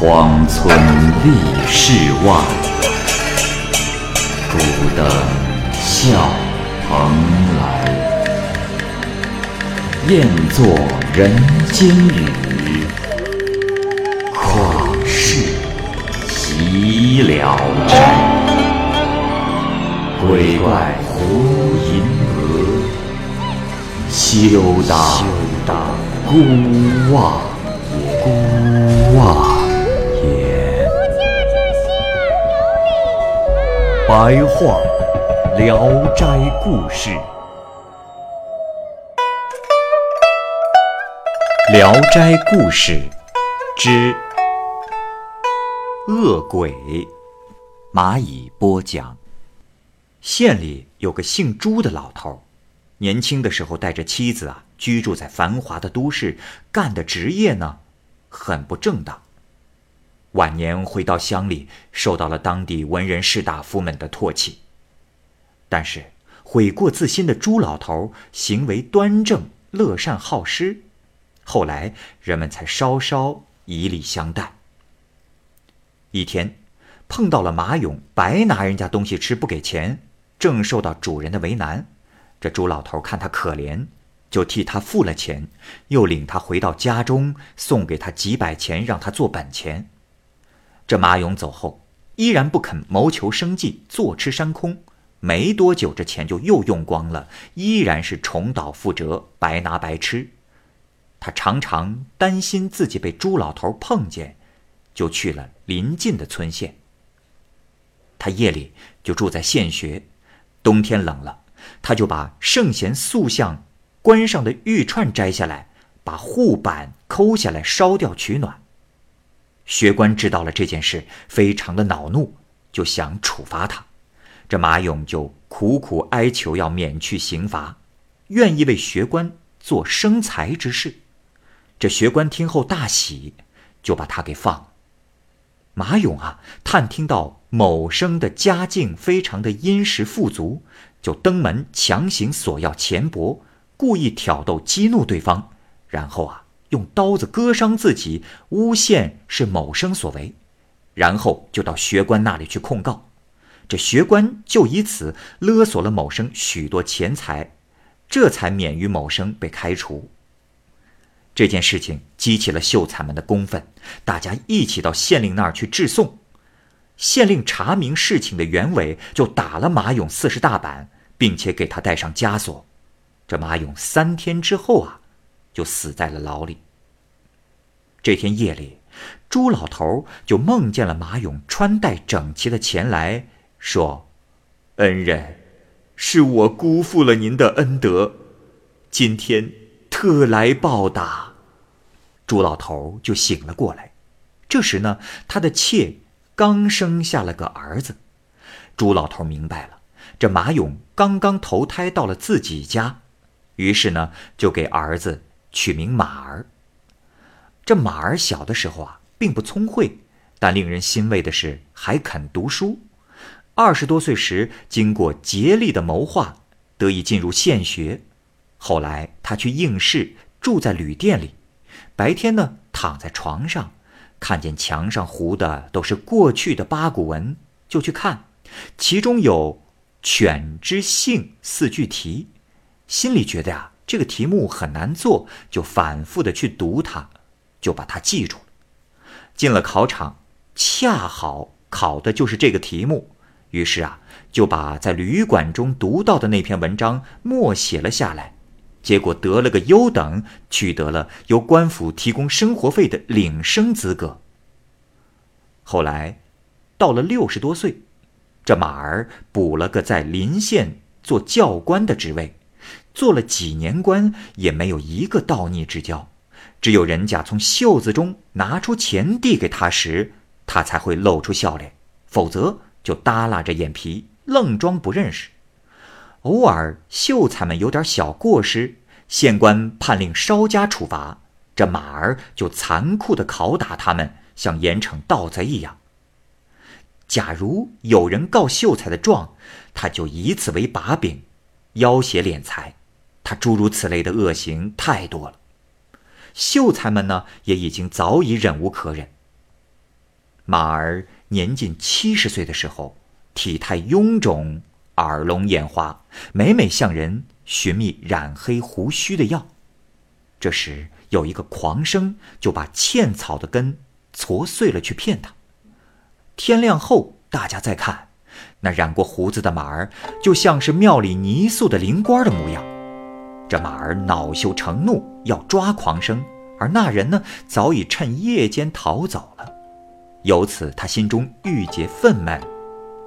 荒村立世外，孤灯笑蓬莱。雁作人间雨，旷世岂了斋。鬼怪胡银娥，休当孤望。孤望白话《聊斋故事》，《聊斋故事》之恶鬼，蚂蚁播讲。县里有个姓朱的老头，年轻的时候带着妻子啊，居住在繁华的都市，干的职业呢，很不正当。晚年回到乡里，受到了当地文人士大夫们的唾弃。但是悔过自新的朱老头行为端正，乐善好施，后来人们才稍稍以礼相待。一天，碰到了马勇，白拿人家东西吃不给钱。正受到主人的为难，这朱老头看他可怜，就替他付了钱，又领他回到家中，送给他几百钱，让他做本钱。这马勇走后，依然不肯谋求生计，坐吃山空。没多久，这钱就又用光了，依然是重蹈覆辙，白拿白吃。他常常担心自己被朱老头碰见，就去了邻近的村县。他夜里就住在县学。冬天冷了，他就把圣贤塑像关上的玉串摘下来，把护板抠下来烧掉取暖。学官知道了这件事，非常的恼怒，就想处罚他。这马勇就苦苦哀求要免去刑罚，愿意为学官做生财之事。这学官听后大喜，就把他给放了。马勇啊，探听到。某生的家境非常的殷实富足，就登门强行索要钱帛，故意挑逗激怒对方，然后啊用刀子割伤自己，诬陷是某生所为，然后就到学官那里去控告，这学官就以此勒索了某生许多钱财，这才免于某生被开除。这件事情激起了秀才们的公愤，大家一起到县令那儿去致讼。县令查明事情的原委，就打了马勇四十大板，并且给他戴上枷锁。这马勇三天之后啊，就死在了牢里。这天夜里，朱老头就梦见了马勇穿戴整齐的前来，说：“恩人，是我辜负了您的恩德，今天特来报答。”朱老头就醒了过来。这时呢，他的妾。刚生下了个儿子，朱老头明白了，这马勇刚刚投胎到了自己家，于是呢，就给儿子取名马儿。这马儿小的时候啊，并不聪慧，但令人欣慰的是，还肯读书。二十多岁时，经过竭力的谋划，得以进入县学。后来他去应试，住在旅店里，白天呢，躺在床上。看见墙上糊的都是过去的八股文，就去看，其中有“犬之性”四句题，心里觉得呀，这个题目很难做，就反复的去读它，就把它记住了。进了考场，恰好考的就是这个题目，于是啊，就把在旅馆中读到的那篇文章默写了下来。结果得了个优等，取得了由官府提供生活费的领生资格。后来，到了六十多岁，这马儿补了个在临县做教官的职位，做了几年官也没有一个倒逆之交，只有人家从袖子中拿出钱递给他时，他才会露出笑脸，否则就耷拉着眼皮，愣装不认识。偶尔秀才们有点小过失，县官判令稍加处罚，这马儿就残酷的拷打他们，像严惩盗贼一样。假如有人告秀才的状，他就以此为把柄，要挟敛财。他诸如此类的恶行太多了，秀才们呢也已经早已忍无可忍。马儿年近七十岁的时候，体态臃肿，耳聋眼花，每每向人寻觅染黑胡须的药。这时有一个狂生就把茜草的根搓碎了去骗他。天亮后，大家再看，那染过胡子的马儿就像是庙里泥塑的灵官的模样。这马儿恼羞成怒，要抓狂生，而那人呢，早已趁夜间逃走了。由此，他心中郁结愤懑，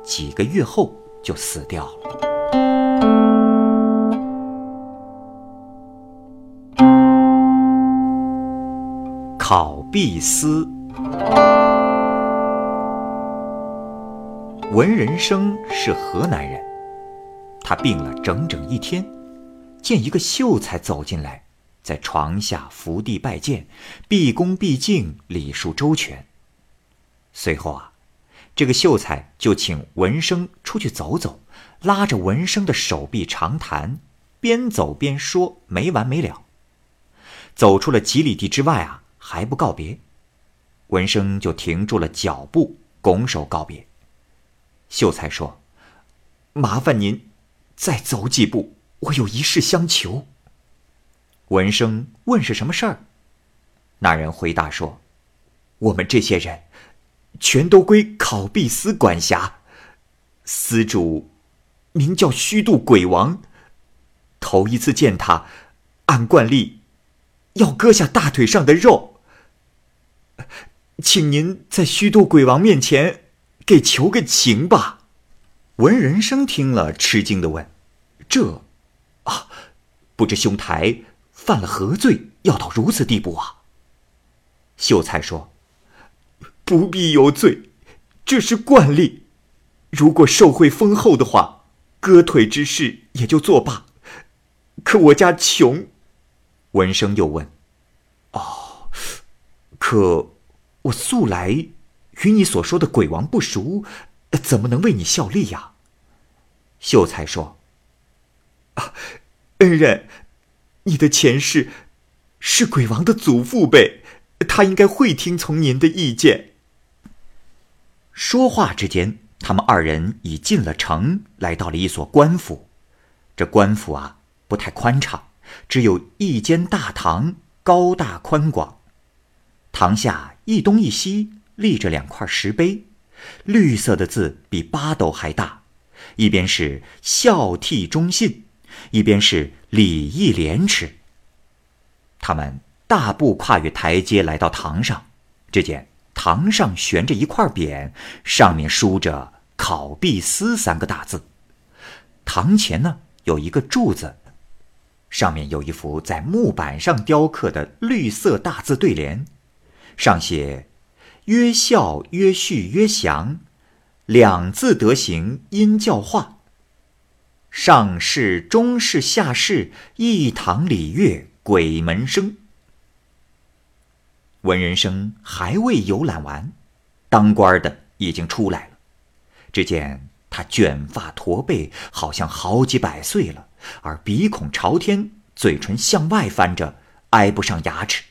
几个月后就死掉了。考必思，文人生是河南人，他病了整整一天，见一个秀才走进来，在床下伏地拜见，毕恭毕敬，礼数周全。随后啊，这个秀才就请文生出去走走，拉着文生的手臂长谈，边走边说，没完没了。走出了几里地之外啊，还不告别，文生就停住了脚步，拱手告别。秀才说：“麻烦您再走几步，我有一事相求。”闻声问是什么事儿，那人回答说：“我们这些人。”全都归考必司管辖，司主名叫虚度鬼王。头一次见他，按惯例要割下大腿上的肉，请您在虚度鬼王面前给求个情吧。文人生听了，吃惊的问：“这啊，不知兄台犯了何罪，要到如此地步啊？”秀才说。不必有罪，这是惯例。如果受贿丰厚的话，割腿之事也就作罢。可我家穷，文生又问：“哦，可我素来与你所说的鬼王不熟，怎么能为你效力呀？”秀才说：“啊，恩人，你的前世是鬼王的祖父辈，他应该会听从您的意见。”说话之间，他们二人已进了城，来到了一所官府。这官府啊，不太宽敞，只有一间大堂，高大宽广。堂下一东一西立着两块石碑，绿色的字比八斗还大，一边是“孝悌忠信”，一边是“礼义廉耻”。他们大步跨越台阶，来到堂上，只见。堂上悬着一块匾，上面书着“考必思”三个大字。堂前呢有一个柱子，上面有一幅在木板上雕刻的绿色大字对联，上写“曰孝曰序曰祥，两字德行因教化。上士中士下士，一堂礼乐鬼门生。”文人生还未游览完，当官的已经出来了。只见他卷发驼背，好像好几百岁了，而鼻孔朝天，嘴唇向外翻着，挨不上牙齿。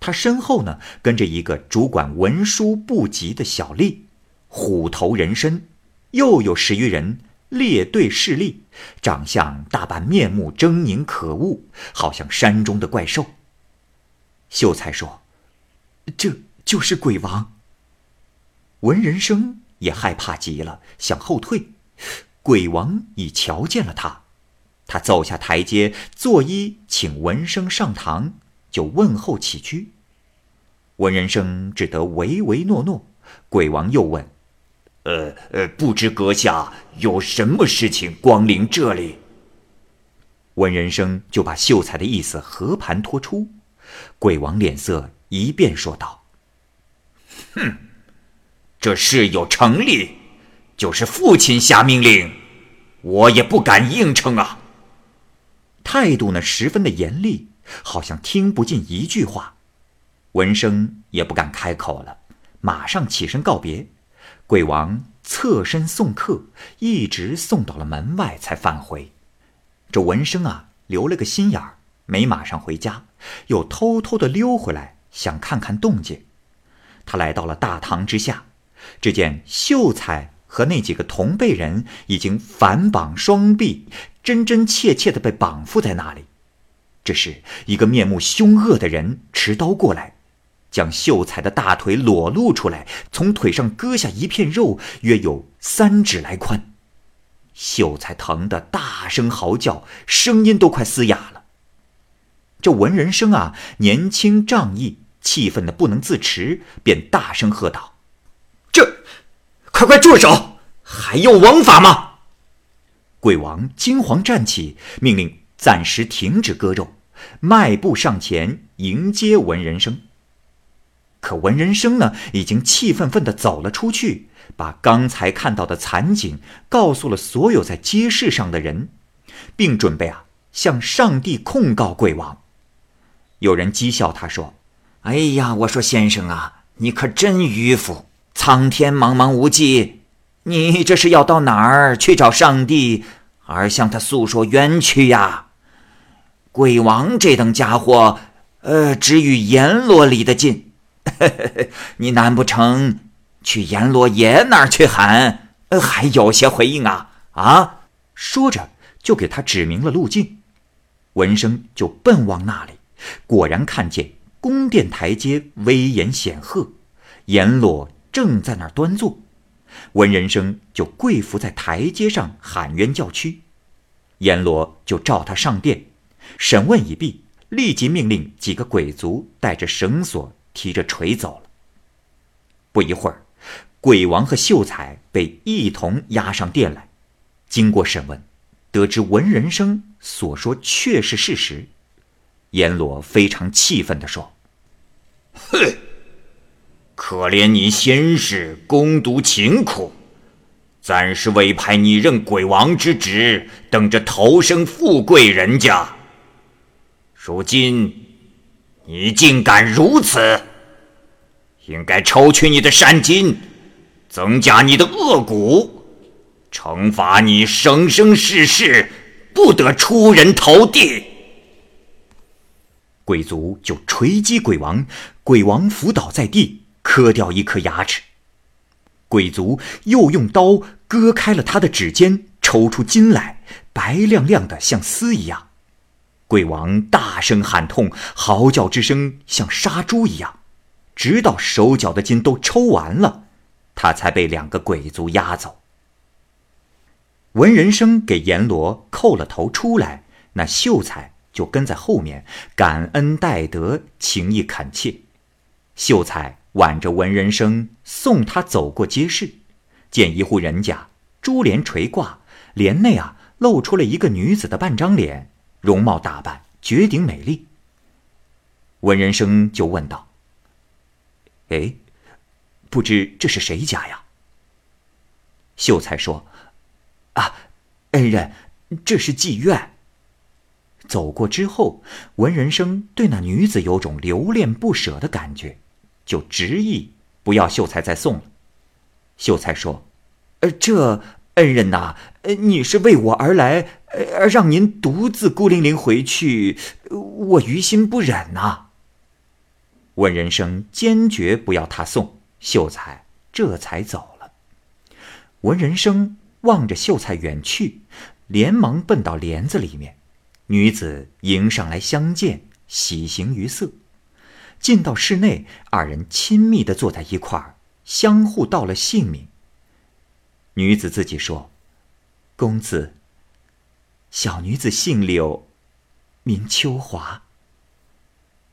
他身后呢，跟着一个主管文书部级的小吏，虎头人身，又有十余人列队侍立，长相大半面目狰狞可恶，好像山中的怪兽。秀才说：“这就是鬼王。”文人生也害怕极了，想后退。鬼王已瞧见了他，他走下台阶，作揖请文生上堂，就问候起居。文人生只得唯唯诺诺。鬼王又问：“呃呃，不知阁下有什么事情光临这里？”闻人生就把秀才的意思和盘托出。鬼王脸色一变，说道：“哼，这事有成立，就是父亲下命令，我也不敢应承啊。”态度呢，十分的严厉，好像听不进一句话。文生也不敢开口了，马上起身告别。鬼王侧身送客，一直送到了门外才返回。这文生啊，留了个心眼儿。没马上回家，又偷偷的溜回来，想看看动静。他来到了大堂之下，只见秀才和那几个同辈人已经反绑双臂，真真切切的被绑缚在那里。这时，一个面目凶恶的人持刀过来，将秀才的大腿裸露出来，从腿上割下一片肉，约有三指来宽。秀才疼得大声嚎叫，声音都快嘶哑了。这文人生啊，年轻仗义，气愤的不能自持，便大声喝道：“这，快快住手！还用王法吗？”鬼王惊慌站起，命令暂时停止割肉，迈步上前迎接文人生。可文人生呢，已经气愤愤的走了出去，把刚才看到的惨景告诉了所有在街市上的人，并准备啊向上帝控告鬼王。有人讥笑他说：“哎呀，我说先生啊，你可真迂腐！苍天茫茫无际，你这是要到哪儿去找上帝，而向他诉说冤屈呀？鬼王这等家伙，呃，只与阎罗离得近，你难不成去阎罗爷那儿去喊，还有些回应啊？啊！”说着就给他指明了路径，闻声就奔往那里。果然看见宫殿台阶威严显赫，阎罗正在那儿端坐，文人生就跪伏在台阶上喊冤叫屈，阎罗就召他上殿，审问已毕，立即命令几个鬼卒带着绳索提着锤走了。不一会儿，鬼王和秀才被一同押上殿来，经过审问，得知文人生所说确是事实。阎罗非常气愤地说：“哼，可怜你先世攻读勤苦，暂时委派你任鬼王之职，等着投生富贵人家。如今你竟敢如此，应该抽取你的善金，增加你的恶骨，惩罚你生生世世不得出人头地。”鬼族就锤击鬼王，鬼王伏倒在地，磕掉一颗牙齿。鬼族又用刀割开了他的指尖，抽出筋来，白亮亮的，像丝一样。鬼王大声喊痛，嚎叫之声像杀猪一样，直到手脚的筋都抽完了，他才被两个鬼族押走。文人生给阎罗叩了头出来，那秀才。就跟在后面，感恩戴德，情意恳切。秀才挽着文人生送他走过街市，见一户人家珠帘垂挂，帘内啊露出了一个女子的半张脸，容貌打扮绝顶美丽。文人生就问道：“哎，不知这是谁家呀？”秀才说：“啊，恩人，这是妓院。”走过之后，文人生对那女子有种留恋不舍的感觉，就执意不要秀才再送了。秀才说：“呃，这恩人呐，呃，你是为我而来，呃，让您独自孤零零回去，我于心不忍呐。”文人生坚决不要他送，秀才这才走了。文人生望着秀才远去，连忙奔到帘子里面。女子迎上来相见，喜形于色。进到室内，二人亲密的坐在一块儿，相互道了姓名。女子自己说：“公子，小女子姓柳，名秋华。”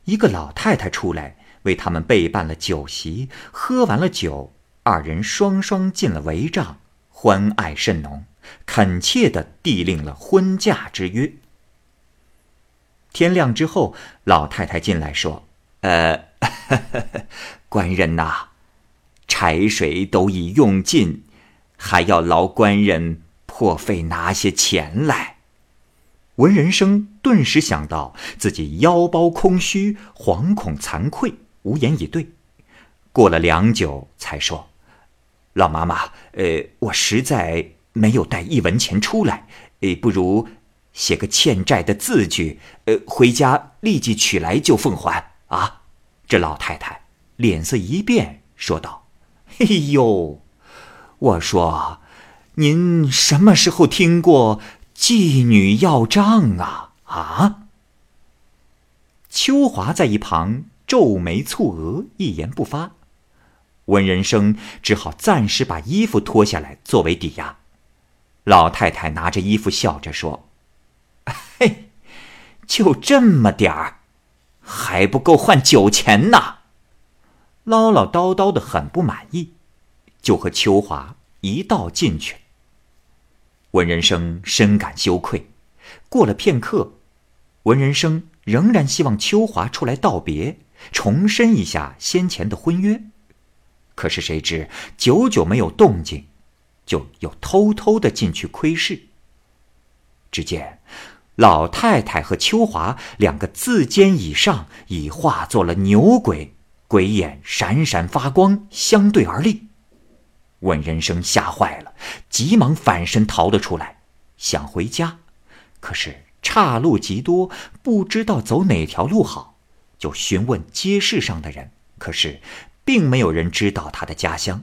一个老太太出来为他们备办了酒席，喝完了酒，二人双双进了帷帐，欢爱甚浓，恳切的递令了婚嫁之约。天亮之后，老太太进来说：“呃，官人呐，柴水都已用尽，还要劳官人破费拿些钱来。”文人生顿时想到自己腰包空虚，惶恐惭愧，无言以对。过了良久，才说：“老妈妈，呃，我实在没有带一文钱出来，呃，不如……”写个欠债的字据，呃，回家立即取来就奉还啊！这老太太脸色一变，说道：“哎呦，我说，您什么时候听过妓女要账啊？啊？”秋华在一旁皱眉蹙额，一言不发。文人生只好暂时把衣服脱下来作为抵押。老太太拿着衣服笑着说：“嘿，就这么点儿，还不够换酒钱呢。”唠唠叨叨的很不满意，就和秋华一道进去。文人生深感羞愧。过了片刻，文人生。仍然希望秋华出来道别，重申一下先前的婚约。可是谁知久久没有动静，就又偷偷的进去窥视。只见老太太和秋华两个自肩以上，已化作了牛鬼，鬼眼闪闪发光，相对而立。问人生吓坏了，急忙反身逃了出来，想回家，可是。岔路极多，不知道走哪条路好，就询问街市上的人。可是，并没有人知道他的家乡。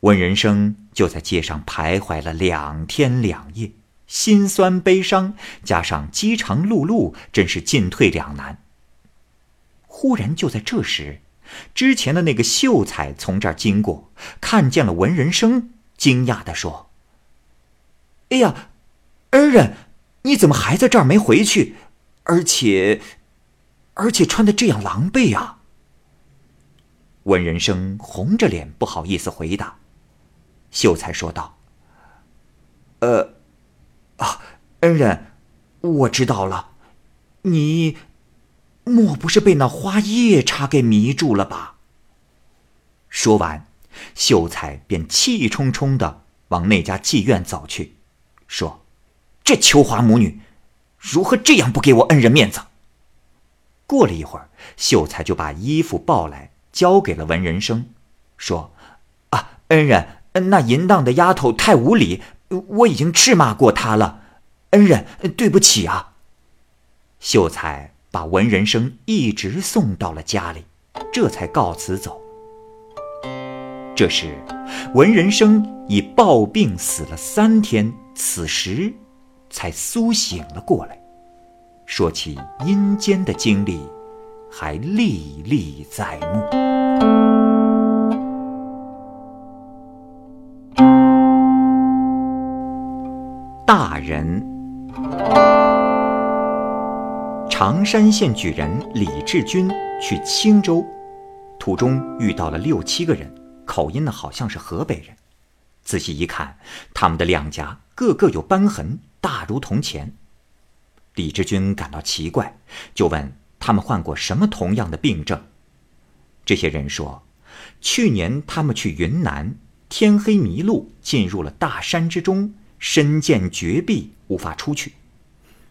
问人生就在街上徘徊了两天两夜，心酸悲伤，加上饥肠辘辘，真是进退两难。忽然，就在这时，之前的那个秀才从这儿经过，看见了文人生，惊讶地说：“哎呀，恩人！”你怎么还在这儿没回去？而且，而且穿的这样狼狈啊！文人生红着脸，不好意思回答。秀才说道：“呃，啊，恩人，我知道了，你莫不是被那花夜叉给迷住了吧？”说完，秀才便气冲冲的往那家妓院走去，说。这秋华母女，如何这样不给我恩人面子？过了一会儿，秀才就把衣服抱来，交给了文人生，说：“啊，恩人，那淫荡的丫头太无礼，我已经斥骂过她了，恩人对不起啊。”秀才把文人生一直送到了家里，这才告辞走。这时，文人生已暴病死了三天，此时。才苏醒了过来，说起阴间的经历，还历历在目。大人，常山县举人李志军去青州，途中遇到了六七个人，口音呢好像是河北人。仔细一看，他们的两颊个个有斑痕。大如铜钱。李志军感到奇怪，就问他们患过什么同样的病症。这些人说，去年他们去云南，天黑迷路，进入了大山之中，身见绝壁，无法出去。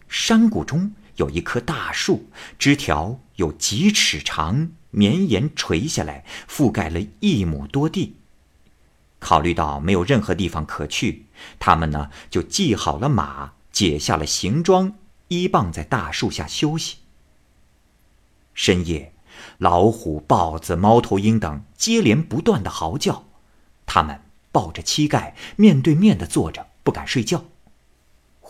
山谷中有一棵大树，枝条有几尺长，绵延垂下来，覆盖了一亩多地。考虑到没有任何地方可去，他们呢就系好了马，解下了行装，依傍在大树下休息。深夜，老虎、豹子、猫头鹰等接连不断的嚎叫，他们抱着膝盖，面对面的坐着，不敢睡觉。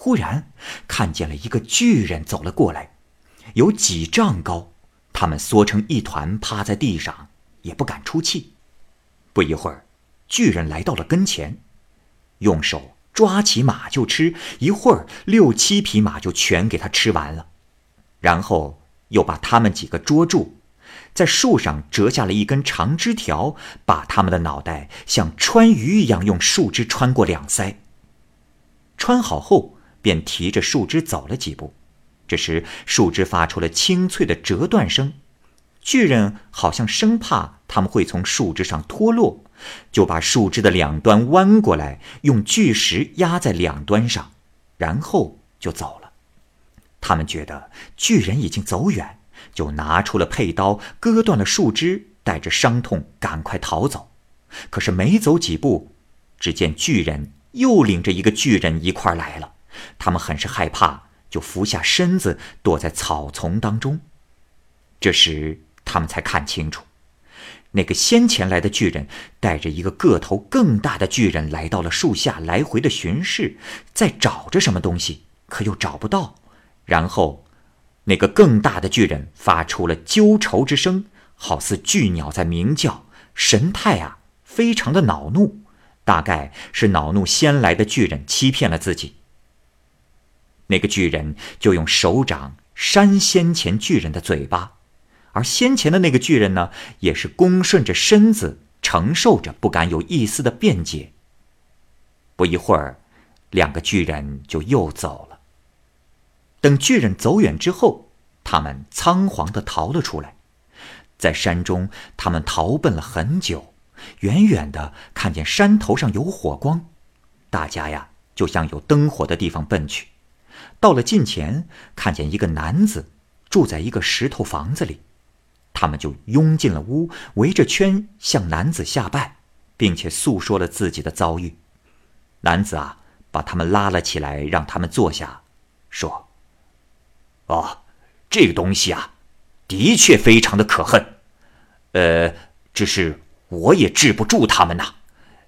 忽然，看见了一个巨人走了过来，有几丈高，他们缩成一团，趴在地上，也不敢出气。不一会儿。巨人来到了跟前，用手抓起马就吃，一会儿六七匹马就全给他吃完了，然后又把他们几个捉住，在树上折下了一根长枝条，把他们的脑袋像穿鱼一样用树枝穿过两腮。穿好后，便提着树枝走了几步，这时树枝发出了清脆的折断声，巨人好像生怕他们会从树枝上脱落。就把树枝的两端弯过来，用巨石压在两端上，然后就走了。他们觉得巨人已经走远，就拿出了佩刀，割断了树枝，带着伤痛赶快逃走。可是没走几步，只见巨人又领着一个巨人一块来了。他们很是害怕，就俯下身子躲在草丛当中。这时他们才看清楚。那个先前来的巨人带着一个个头更大的巨人来到了树下，来回的巡视，在找着什么东西，可又找不到。然后，那个更大的巨人发出了揪愁之声，好似巨鸟在鸣叫，神态啊，非常的恼怒。大概是恼怒先来的巨人欺骗了自己。那个巨人就用手掌扇先前巨人的嘴巴。而先前的那个巨人呢，也是恭顺着身子，承受着，不敢有一丝的辩解。不一会儿，两个巨人就又走了。等巨人走远之后，他们仓皇的逃了出来。在山中，他们逃奔了很久，远远的看见山头上有火光，大家呀就向有灯火的地方奔去。到了近前，看见一个男子住在一个石头房子里。他们就拥进了屋，围着圈向男子下拜，并且诉说了自己的遭遇。男子啊，把他们拉了起来，让他们坐下，说：“哦，这个东西啊，的确非常的可恨。呃，只是我也治不住他们呐。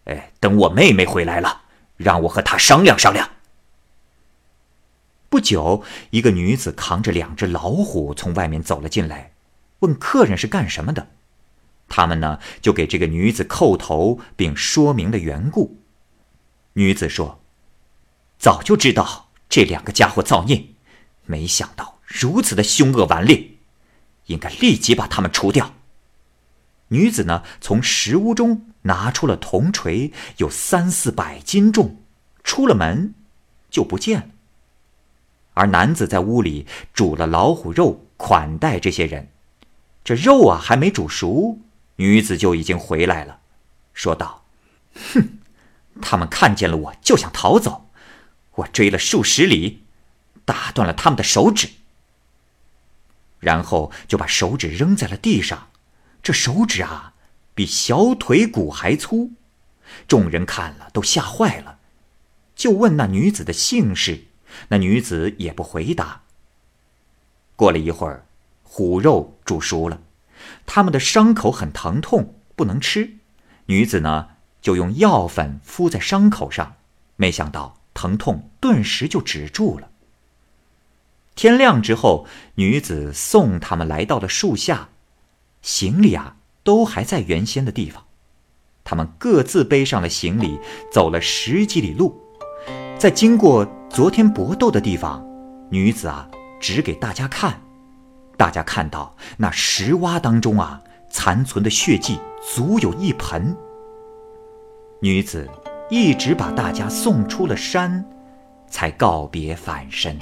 哎，等我妹妹回来了，让我和她商量商量。”不久，一个女子扛着两只老虎从外面走了进来。问客人是干什么的，他们呢就给这个女子叩头，并说明了缘故。女子说：“早就知道这两个家伙造孽，没想到如此的凶恶顽劣，应该立即把他们除掉。”女子呢从石屋中拿出了铜锤，有三四百斤重，出了门就不见了。而男子在屋里煮了老虎肉款待这些人。这肉啊还没煮熟，女子就已经回来了，说道：“哼，他们看见了我就想逃走，我追了数十里，打断了他们的手指，然后就把手指扔在了地上。这手指啊，比小腿骨还粗。众人看了都吓坏了，就问那女子的姓氏，那女子也不回答。过了一会儿。”虎肉煮熟了，他们的伤口很疼痛，不能吃。女子呢，就用药粉敷在伤口上，没想到疼痛顿时就止住了。天亮之后，女子送他们来到了树下，行李啊都还在原先的地方。他们各自背上了行李，走了十几里路，在经过昨天搏斗的地方女子啊指给大家看。大家看到那石洼当中啊残存的血迹足有一盆。女子一直把大家送出了山才告别返身。